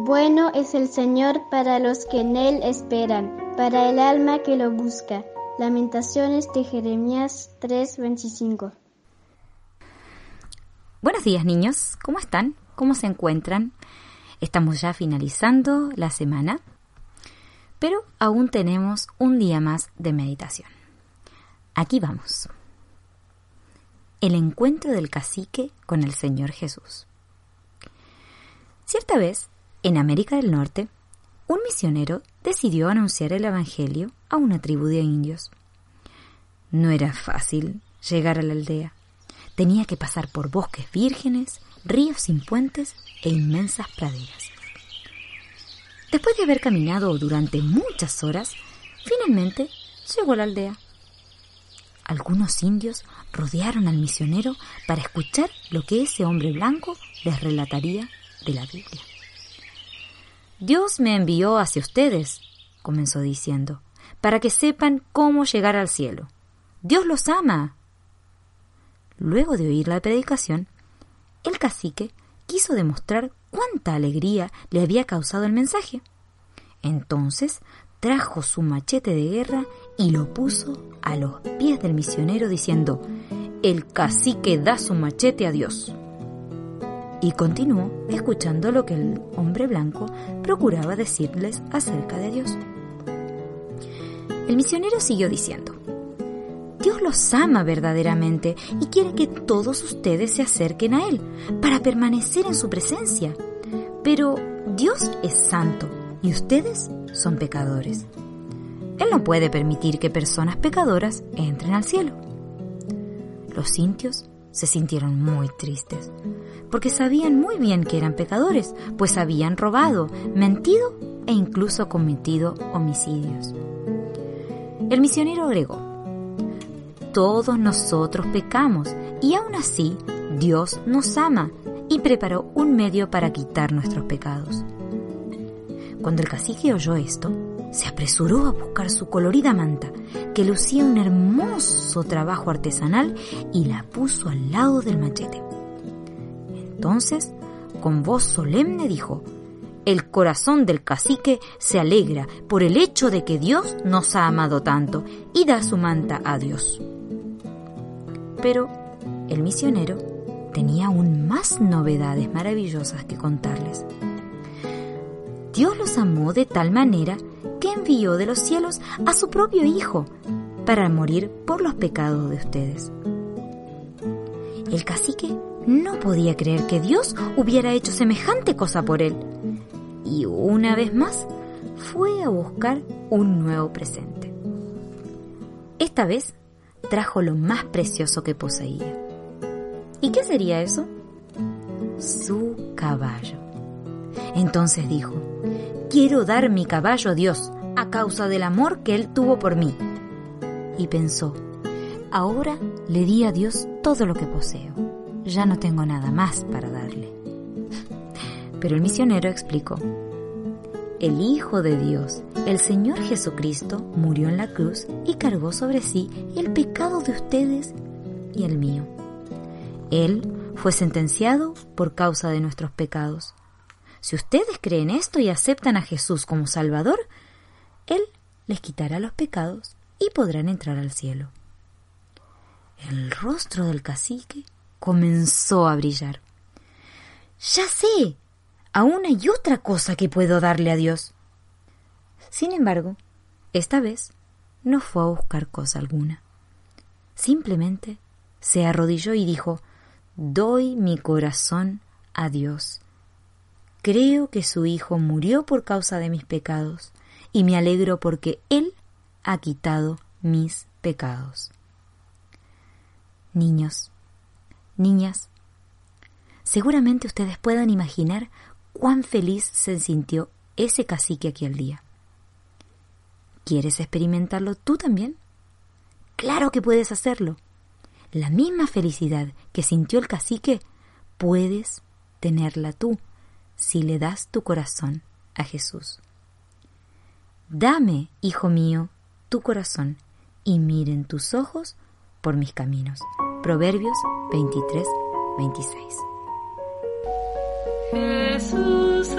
Bueno es el Señor para los que en Él esperan, para el alma que lo busca. Lamentaciones de Jeremías 3:25. Buenos días niños, ¿cómo están? ¿Cómo se encuentran? Estamos ya finalizando la semana, pero aún tenemos un día más de meditación. Aquí vamos. El encuentro del cacique con el Señor Jesús. Cierta vez, en América del Norte, un misionero decidió anunciar el Evangelio a una tribu de indios. No era fácil llegar a la aldea. Tenía que pasar por bosques vírgenes, ríos sin puentes e inmensas praderas. Después de haber caminado durante muchas horas, finalmente llegó a la aldea. Algunos indios rodearon al misionero para escuchar lo que ese hombre blanco les relataría de la Biblia. Dios me envió hacia ustedes, comenzó diciendo, para que sepan cómo llegar al cielo. Dios los ama. Luego de oír la predicación, el cacique quiso demostrar cuánta alegría le había causado el mensaje. Entonces trajo su machete de guerra y lo puso a los pies del misionero diciendo, El cacique da su machete a Dios y continuó escuchando lo que el hombre blanco procuraba decirles acerca de Dios. El misionero siguió diciendo, Dios los ama verdaderamente y quiere que todos ustedes se acerquen a Él para permanecer en su presencia. Pero Dios es santo y ustedes son pecadores. Él no puede permitir que personas pecadoras entren al cielo. Los sintios se sintieron muy tristes, porque sabían muy bien que eran pecadores, pues habían robado, mentido e incluso cometido homicidios. El misionero agregó, todos nosotros pecamos y aún así Dios nos ama y preparó un medio para quitar nuestros pecados. Cuando el cacique oyó esto, se apresuró a buscar su colorida manta, que lucía un hermoso trabajo artesanal, y la puso al lado del machete. Entonces, con voz solemne dijo, el corazón del cacique se alegra por el hecho de que Dios nos ha amado tanto y da su manta a Dios. Pero el misionero tenía aún más novedades maravillosas que contarles. Dios los amó de tal manera que envió de los cielos a su propio Hijo para morir por los pecados de ustedes. El cacique no podía creer que Dios hubiera hecho semejante cosa por él y una vez más fue a buscar un nuevo presente. Esta vez trajo lo más precioso que poseía. ¿Y qué sería eso? Su caballo. Entonces dijo, quiero dar mi caballo a Dios a causa del amor que Él tuvo por mí. Y pensó, ahora le di a Dios todo lo que poseo. Ya no tengo nada más para darle. Pero el misionero explicó, el Hijo de Dios, el Señor Jesucristo, murió en la cruz y cargó sobre sí el pecado de ustedes y el mío. Él fue sentenciado por causa de nuestros pecados si ustedes creen esto y aceptan a Jesús como Salvador, Él les quitará los pecados y podrán entrar al cielo. El rostro del cacique comenzó a brillar. Ya sé, aún hay otra cosa que puedo darle a Dios. Sin embargo, esta vez no fue a buscar cosa alguna. Simplemente se arrodilló y dijo, Doy mi corazón a Dios Creo que su Hijo murió por causa de mis pecados y me alegro porque Él ha quitado mis pecados. Niños, niñas, seguramente ustedes puedan imaginar cuán feliz se sintió ese cacique aquel día. ¿Quieres experimentarlo tú también? Claro que puedes hacerlo. La misma felicidad que sintió el cacique, puedes tenerla tú si le das tu corazón a Jesús. Dame, hijo mío, tu corazón y miren tus ojos por mis caminos. Proverbios 23, 26. Jesús